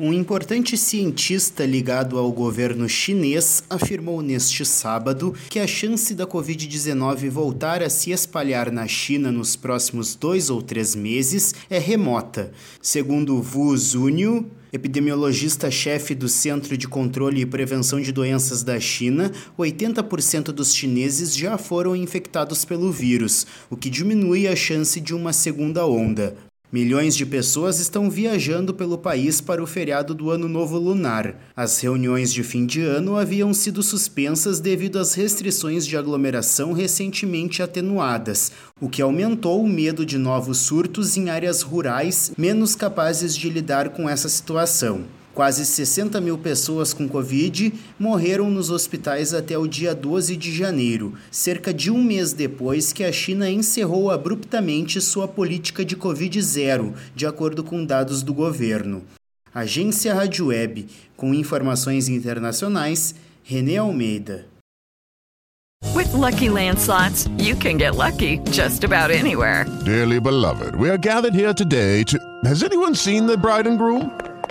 Um importante cientista ligado ao governo chinês afirmou neste sábado que a chance da Covid-19 voltar a se espalhar na China nos próximos dois ou três meses é remota. Segundo Wu Zunyu, epidemiologista-chefe do Centro de Controle e Prevenção de Doenças da China, 80% dos chineses já foram infectados pelo vírus, o que diminui a chance de uma segunda onda. Milhões de pessoas estão viajando pelo país para o feriado do Ano Novo Lunar. As reuniões de fim de ano haviam sido suspensas devido às restrições de aglomeração recentemente atenuadas, o que aumentou o medo de novos surtos em áreas rurais menos capazes de lidar com essa situação. Quase 60 mil pessoas com Covid morreram nos hospitais até o dia 12 de janeiro, cerca de um mês depois que a China encerrou abruptamente sua política de Covid zero, de acordo com dados do governo. Agência Rádio Web, com informações internacionais, René Almeida. With lucky landslots, you can get lucky just about anywhere. Dearly beloved, we are gathered here today to. Has anyone seen the bride and groom?